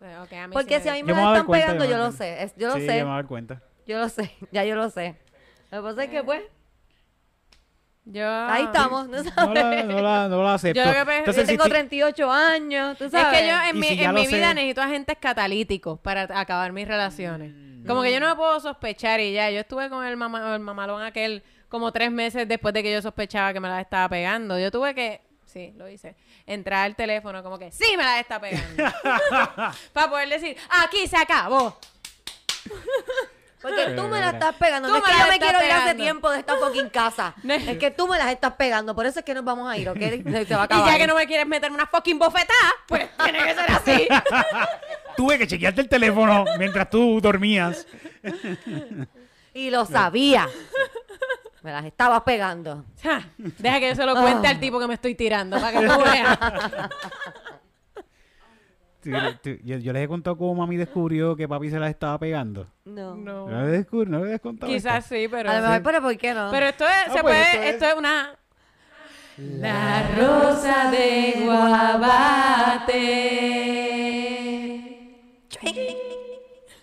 No. Ok, a mí sí Porque si a mí me la están cuenta, pegando, yo lo sé. Es- yo lo sí, sé. yo me voy a dar cuenta. Yo lo sé. Ya yo lo sé. Lo que pasa es que, pues, Yo... ahí estamos, ¿no No sabes? la, no la, no la acepto. Yo lo que pe- Entonces, Yo si tengo ti- 38 años, tú Es sabes. que yo en mi, si ya en lo mi vida sé- necesito agentes catalíticos para t- acabar mis relaciones. Mm. Como que yo no me puedo sospechar y ya. Yo estuve con el, mama- el mamalón aquel como tres meses después de que yo sospechaba que me las estaba pegando. Yo tuve que, sí, lo hice, entrar al teléfono como que, sí, me las está pegando. Para poder decir, aquí se acabó. Porque tú me la estás pegando. Tú No es que la yo me quiero ir hace tiempo de esta fucking casa. Es que tú me las estás pegando. Por eso es que nos vamos a ir, ¿ok? Se va a Y acabar. ya que no me quieres meter una fucking bofetada, pues tiene que ser así. Tuve que chequearte el teléfono mientras tú dormías. Y lo sabía. Me las estaba pegando. Ja, Deja que yo se lo cuente al tipo que me estoy tirando para que tú veas. Tú- tú- yo, yo les he contado cómo mami descubrió que papi se las estaba pegando. No. ¿No No. les, descubrí, no les he contado Quizás esto? sí, pero. A lo mejor, pero ¿por qué no? Pero esto es, se pues, puede, esto es- esto es una. La rosa de Guabate.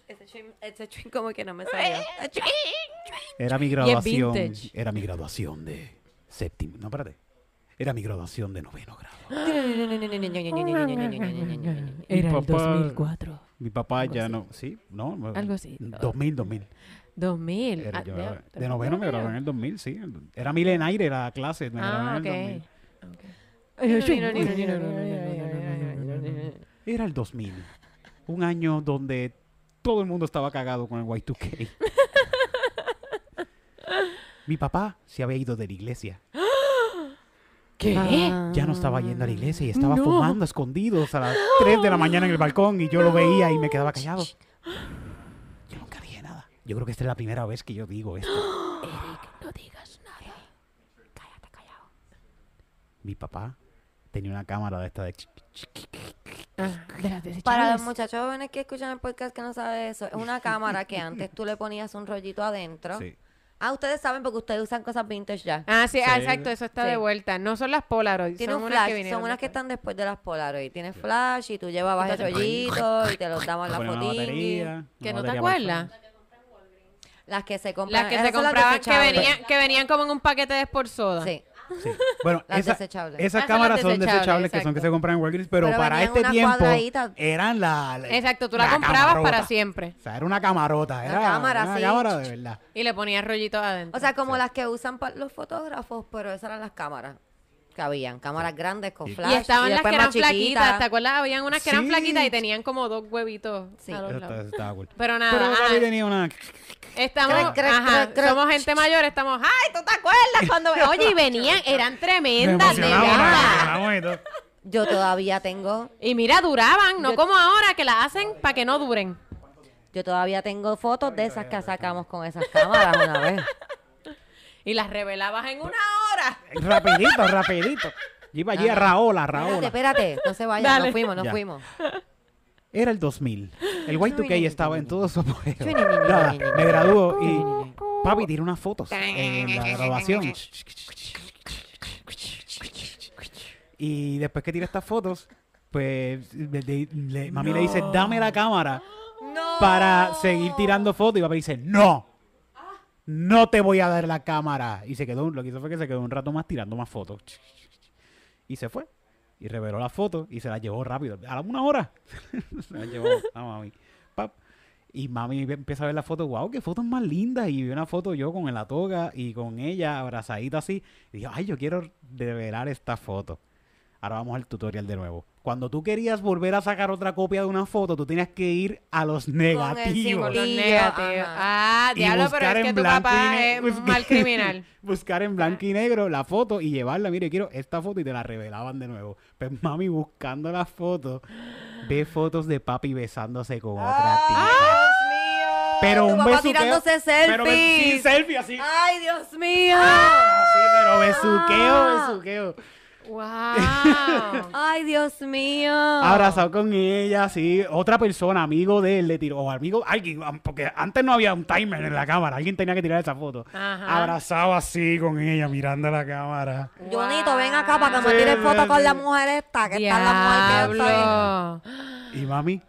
Ese ching, ese ching como que no me salió. Era mi graduación. Era mi graduación de séptimo. No, espérate. Era mi graduación de noveno grado. Era el papá- 2004. Mi papá ya no. Sí, no. Algo así. 2000, 2000. 2000. Era Ah, yo- ya, de noveno me gradué en el 2000, sí. Era milenaire la clase. Me gradué Ah, en el 2000. ok. Era el 2000. Un año donde todo el mundo estaba cagado con el Y2K. Mi papá se había ido de la iglesia. ¿Qué? Ya no estaba yendo a la iglesia y estaba No. fumando escondidos a las 3 de la mañana en el balcón y yo lo veía y me quedaba callado. Yo nunca dije nada. Yo creo que esta es la primera vez que yo digo esto. No digas nada. Cállate, callado. Mi papá tenía una cámara de esta de... Ah, de. Para los muchachos jóvenes que escuchan el podcast que no saben eso, es una cámara que antes tú le ponías un rollito adentro. Sí. Ah, ustedes saben porque ustedes usan cosas vintage ya. Ah, sí, ah, exacto, eso está Sí. de vuelta. No son las Polaroid, Tiene son un unas flash, que vinieron son unas que están después de las Polaroid. Tienes flash y tú llevabas el rollito y te los daban la batería, ¿Que no te acuerdas? Las que se compran. Las que se compraban, que desechables. venían, que venían como en un paquete de Sport Soda. Sí. Sí. Bueno, Las esa- desechables. esas Ah, cámaras las son desechables, desechables, que son que exacto. se compran en Walgreens, pero, Pero para venían este tiempo eran la, la- Exacto, tú la, la comprabas camarota. para siempre. O sea, era una camarota, era cámara, una sí. cámara de verdad. Y le ponías rollitos adentro. O sea, como las que usan pa- los fotógrafos, pero esas eran las cámaras que habían. Cámaras grandes con Y- flash. y estaban las después que eran más flaquitas. ¿te acuerdas? Habían unas que eran Sí. flaquitas y tenían como dos huevitos Sí. a los Eso lados. está- eso estaba cool. Pero nada, Pero ajá, tenía una... estamos, Crec, crec, ajá, crec, crec. somos gente mayor, estamos, ay, ¿tú te acuerdas cuando, oye, y venían, eran Me tremendas, de verdad. Yo todavía tengo, Y mira, duraban, no Yo- como ahora que las hacen para que no duren. yo todavía tengo fotos de esas que sacamos con esas cámaras una vez. Y las revelabas en una hora. Rapidito, rapidito. Yo iba allí a Raola, Espérate, Raola. espérate, no se vayan, Dale. nos fuimos, nos Ya. fuimos. Era el 2000. El Y2K estaba en todo su apogeo. Nada, me graduó y papi tiró unas fotos en la graduación. Y después que tira estas fotos, pues le- le- le- mami le dice, dame la cámara para seguir tirando fotos. Y papi dice, no, no te voy a dar la cámara. Y se quedó, lo que hizo fue que se quedó un rato más tirando más fotos. Y se fue. Y reveló las fotos y se las llevó rápido. A la una hora. se las llevó a mami. Y mami empieza a ver la foto, wow, qué fotos más lindas. Y vi una foto yo con la toga y con ella abrazadita así. Y dije, ay, yo quiero revelar esta foto. Ahora vamos al tutorial de nuevo. Cuando tú querías volver a sacar otra copia de una foto, tú tenías que ir a los negativos. Con los yo, negativos. Ah, diablo, pero buscar es que en tu blanco papá es mal criminal. buscar en blanco y negro la foto y llevarla. Mire, quiero esta foto y te la revelaban de nuevo. Pues mami buscando la foto, ve fotos de papi besándose con otra tía. Pero Tu un papá besuqueo- tirándose Pero be- sí, selfies. selfie así. Ay, Dios mío. Así, pero besuqueo, besuqueo. ¡Wow! Ay, Dios mío. Abrazado con ella, así. Otra persona, amigo de él, le tiró. O amigo, alguien, porque antes no había un timer en la cámara. Alguien tenía que tirar esa foto. Ajá. Abrazado así con ella, mirando la cámara. Jonito, ven acá para que me Sí, tires sí, foto con sí. la mujer esta, que está la mujer que. Diablo. Y mami,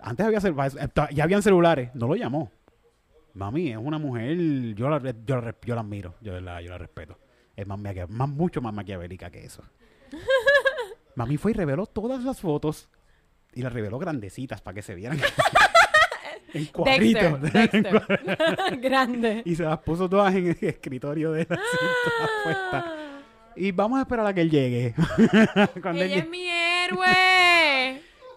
antes había cel- ya habían celulares, no lo llamó. Mami es una mujer, yo la, yo la, yo la admiro, yo la, yo la respeto. Es más, mucho más maquiavélica que eso. Mami fue y reveló todas las fotos y las reveló grandecitas para que se vieran. En cuadrito. Dexter, Dexter. Grande. y se las puso todas en el escritorio de la todas puestas. Y vamos a esperar a que él llegue. Cuando él Ella es mi héroe.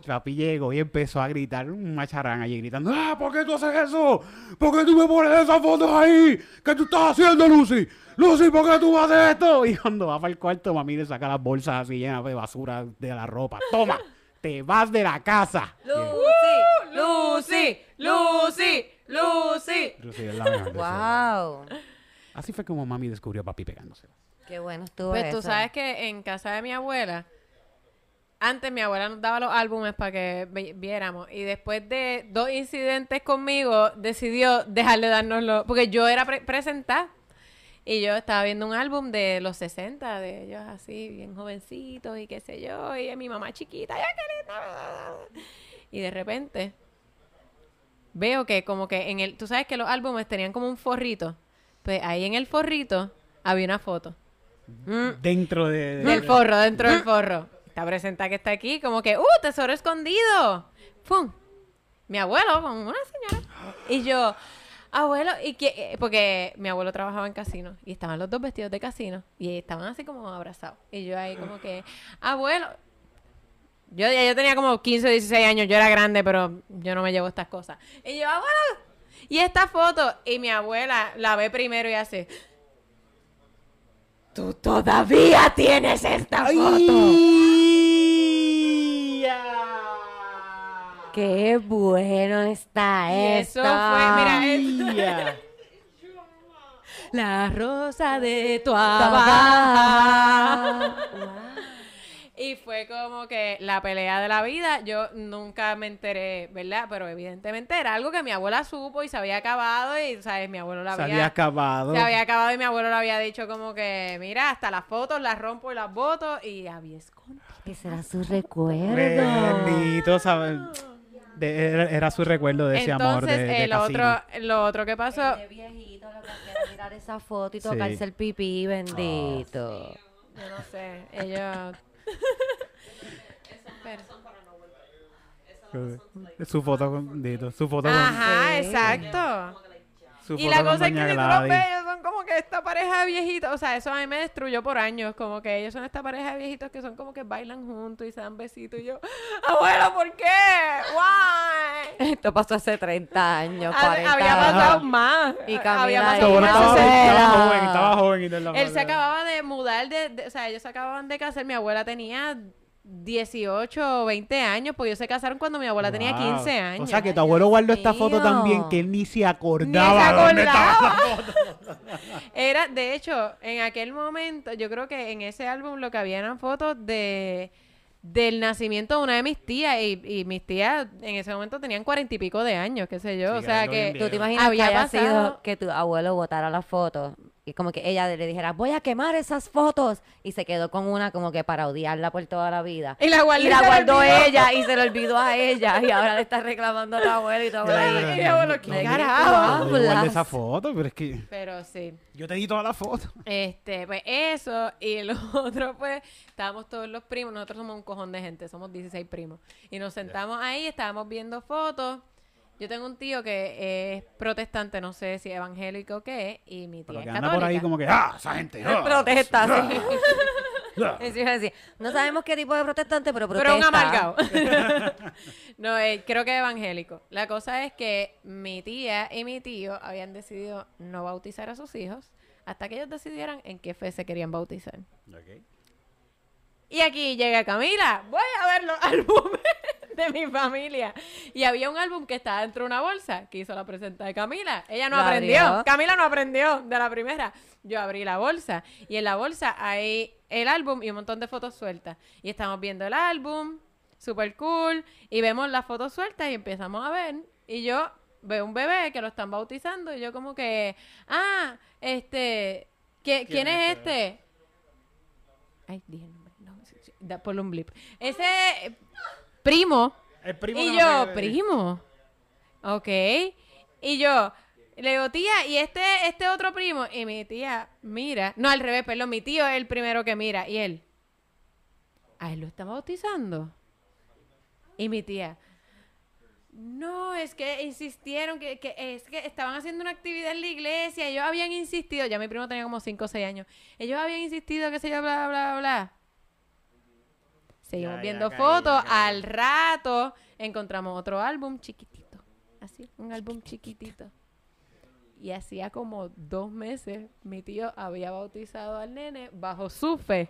Papi llegó y empezó a gritar un macharán allí gritando, ¡Ah, ¿por qué tú haces eso? ¿Por qué tú me pones esas fotos ahí? ¿Qué tú estás haciendo, Lucy? Lucy, ¿por qué tú haces esto? Y cuando va para el cuarto, mami le saca las bolsas así llenas de basura de la ropa. ¡Toma! ¡Te vas de la casa! Lucy, Lucy, Lucy, Lucy. Lucy es la mejor. Wow. Así fue como mami descubrió a papi pegándose. Qué bueno estuvo Pues tú eso. sabes que en casa de mi abuela, antes mi abuela nos daba los álbumes para que vi- viéramos. Y después de dos incidentes conmigo, decidió dejarle darnoslo. Porque yo era pre- presentada. Y yo estaba viendo un álbum de los 60, de ellos así, bien jovencitos y qué sé yo. Y mi mamá chiquita, ¡ya qué linda! Y de repente veo que como que en el... Tú sabes que los álbumes tenían como un forrito. Pues ahí en el forrito había una foto. Dentro de... de- Del forro, dentro del forro. Está presenta que está aquí, como que, ¡uh, tesoro escondido! ¡Pum! Mi abuelo con una señora. Y yo, abuelo, y que, porque mi abuelo trabajaba en casino y estaban los dos vestidos de casino y estaban así como abrazados. Y yo ahí como que, abuelo, yo yo tenía como 15 o 16 años, yo era grande, pero yo no me llevo estas cosas. Y yo, abuelo, y esta foto, y mi abuela la ve primero y hace, tú todavía tienes esta foto. Qué bueno está Y eso fue, mira. La rosa de tu Tabaja. Y fue como que la pelea de la vida, yo nunca me enteré, ¿verdad? Pero evidentemente era algo que mi abuela supo y se había acabado y, ¿sabes? Mi abuelo la Se había... había acabado. Se había acabado y mi abuelo le había dicho como que, mira, hasta las fotos las rompo y las boto y había escondido. Que será su recuerdo. Bendito, ¿sabes? De- era, era su recuerdo de ese amor Entonces, de, de el casino. otro, lo otro que pasó, De viejito, lo que mirar esa foto y Sí. tocarse el pipí, bendito. yo no sé, ellos... Su foto con Dito, su foto con, Ajá, Sí. exacto. su Y foto la con cosa es que si tú los ves, como que esta pareja de viejitos. O sea, eso a mí me destruyó por años. Como que ellos son esta pareja de viejitos que son como que bailan juntos y se dan besitos. Y yo, abuelo, ¿por qué? Why? Esto pasó hace 30 años, Ha- 40 Había años. pasado más. Y Había pasado más. estaba, joven, estaba joven y de la Él se acababa de mudar de, de- O sea, ellos se acababan de casar. Mi abuela tenía 18 o 20 años. Pues ellos se casaron cuando mi abuela tenía Wow. 15 años. O sea que tu abuelo guardó esta foto mío. también que él ni se Ni se acordaba dónde estaba. acordaba. Era, de hecho, en aquel momento, yo creo que en ese álbum lo que había eran fotos de del nacimiento de una de mis tías y, y mis tías en ese momento tenían cuarenta y pico de años, qué sé yo, Sí, o que sea que. ¿Tú te imaginas Había que haya pasado- sido que tu abuelo botara la foto y como que ella le dijera, voy a quemar esas fotos y se quedó con una como que para odiarla por toda la vida? y la Y la guardó ella y se le olvidó a ella y ahora le está reclamando a tu abuelo y tu Claro. Y abuelo, ¿qué ¿De carajo? hablas? esa foto, pero es que Pero sí. yo te di toda la foto. Este, pues eso, y lo otro, pues, estábamos todos los primos, nosotros somos un cojón de gente, somos 16 primos, y nos sentamos ahí, estábamos viendo fotos. Yo tengo un tío que es protestante, no sé si evangélico o qué, y mi tía Pero es que anda católica. por ahí como que, ah, esa gente. ah, Protesta, ah, sí. ah". Sí, iba a decir, No sabemos qué tipo de protestante, pero protesta. Pero un amargado. no, eh, creo que evangélico. La cosa es que mi tía y mi tío habían decidido no bautizar a sus hijos hasta que ellos decidieran en qué fe se querían bautizar. Y aquí llega Camila. Voy a ver los álbumes de mi familia. Y había un álbum que estaba dentro de una bolsa que hizo la presenta de Camila. Ella no ¿Lo aprendió. abrió? Camila no aprendió de la primera. Yo abrí la bolsa y en la bolsa hay el álbum y un montón de fotos sueltas. Y estamos viendo el álbum, super cool, y vemos las fotos sueltas y empezamos a ver. Y yo veo un bebé que lo están bautizando y yo como que, ah, este, ¿qué- ¿quién, es este? Ay, dije el nombre. No, ponle un blip. Ese primo. El primo y no yo, primo. Ok. Y yo, le digo, tía, ¿y este, este otro primo? Y mi tía mira. No, al revés, perdón. Mi tío es el primero que mira. Y él, ¿a él lo está bautizando? Y mi tía, No, es que insistieron, que, que es que estaban haciendo una actividad en la iglesia, ellos habían insistido, ya mi primo tenía como 5 o 6 años, ellos habían insistido, que sé yo, bla, bla, bla, bla. Seguimos Ya, viendo fotos, ya al rato encontramos otro álbum chiquitito, así, un álbum chiquitito. Y hacía como dos meses mi tío había bautizado al nene bajo su fe.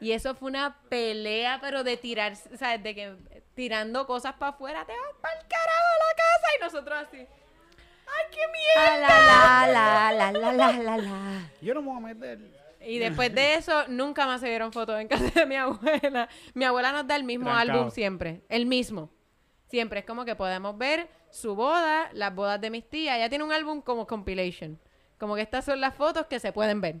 Y eso fue una pelea, pero de tirar, ¿sabes? De que tirando cosas para afuera, te vas para el carajo a la casa y nosotros así. ¡Ay, qué miedo! Ah, la, la, la, la, la, la, la. Yo no me voy a meter. Y después de eso, nunca más se vieron fotos en casa de mi abuela. Mi abuela nos da el mismo Trancado. álbum siempre, el mismo. Siempre es como que podemos ver su boda, las bodas de mis tías. Ella tiene un álbum como compilation. Como que estas son las fotos que se pueden ver.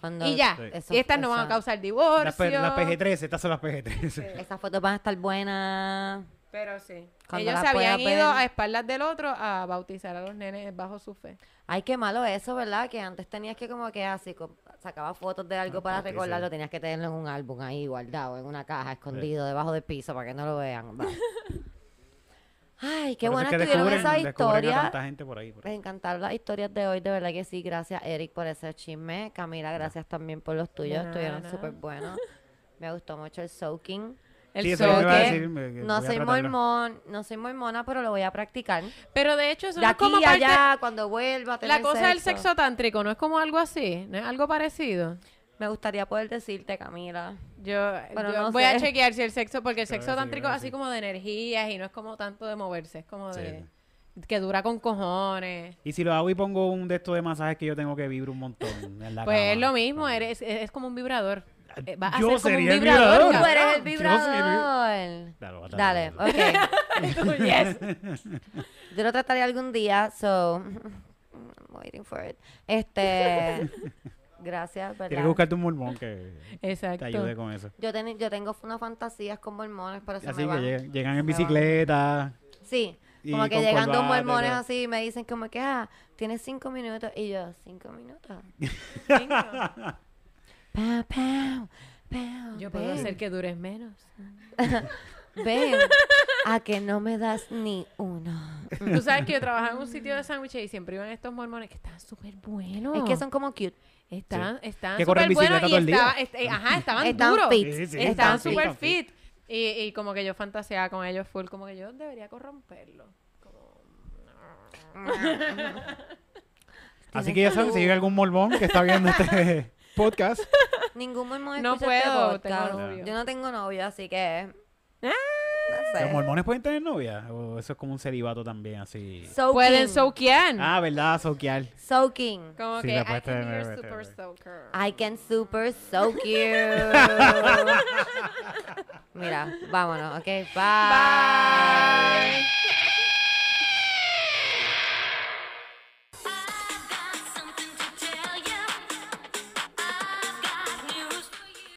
Cuando- y ya. Sí. eso- y estas no van a causar divorcio. Las, P- las PG-13, estas son las PG-13. Esas fotos van a estar buenas. Pero sí. Cuando Ellos se habían ido a espaldas del otro a bautizar a los nenes bajo su fe. Ay, qué malo eso, ¿verdad? Que antes tenías que como que así, sacaba fotos de algo para sí, sí. recordarlo, tenías que tenerlo en un álbum ahí guardado, en una caja, escondido, debajo del piso, para que no lo vean. va. Ay, qué Por eso buena es que estuvieron descubren- esas historias. tanta gente por ahí. por ahí. Me encantaron las historias de hoy, de verdad que sí. Gracias, Eric, por ese chisme. Camila, gracias también por los tuyos. Estuvieron nada. súper buenos. Me gustó mucho el soaking. El Sí, eso yo soque. iba a decir, me- que No soy mormón, no soy mormona, pero lo voy a practicar. Pero de hecho, eso De no es aquí como a parte... allá, cuando vuelva a tener La cosa del sexo. tántrico, ¿no es como algo así? ¿No es algo parecido? Me gustaría poder decirte, Camila. Yo, Pero yo no voy sé. a chequear si el sexo, porque el sexo sí, tántrico es así sí. como de energías y no es como tanto de moverse, es como Sí, de... que dura con cojones. Y si lo hago y pongo un de estos de masajes que yo tengo que vibrar un montón en la Pues es lo mismo, eres, es, es como un vibrador. Eh, vas a Yo ser como un sería el vibrador, vibrador. Tú eres el vibrador. Dale, Dale, ok. Yes. Yo lo trataré algún día, so... I'm waiting for it. Este... Gracias, Tienes que ¿verdad? buscarte un mormón que Exacto. te ayude con eso. Yo, ten- yo tengo unas fantasías con mormones, pero se Así me que van. llegan Se en bicicleta. Sí, como que llegan dos mormones todo. así y me dicen como que, ah, tienes cinco minutos. Y yo, cinco minutos. Pow, pow, pow, Yo puedo ven, hacer que dures menos. Ven, a que no me das ni uno. Tú sabes que yo trabajaba en un sitio de sándwiches y siempre iban estos mormones que estaban súper buenos. Es que son como cute. Estaban, estaban Que corren súper buenos bicicleta y todo el día. estaba- est- eh, ajá, estaban Están duros. fit. Sí, sí, estaban están fit. súper Están fit. fit. Y, y como que yo fantaseaba con ellos full, como que yo debería corromperlo. Así que ya saben, si hay algún mormón que está viendo este podcast, Ningún mormón No escucha este puedo, tengo podcast. novio. Yo no tengo novio, así que... Ah. No sé. ¿los mormones pueden tener novia? ¿O eso es como un celibato también así? Soaking. Pueden soquear. Ah, ¿verdad? Soquear. Soaking. Como Sí, que la I puedes can be tener, super soaker. I can super soak you. Mira, vámonos, ok. Bye. Bye.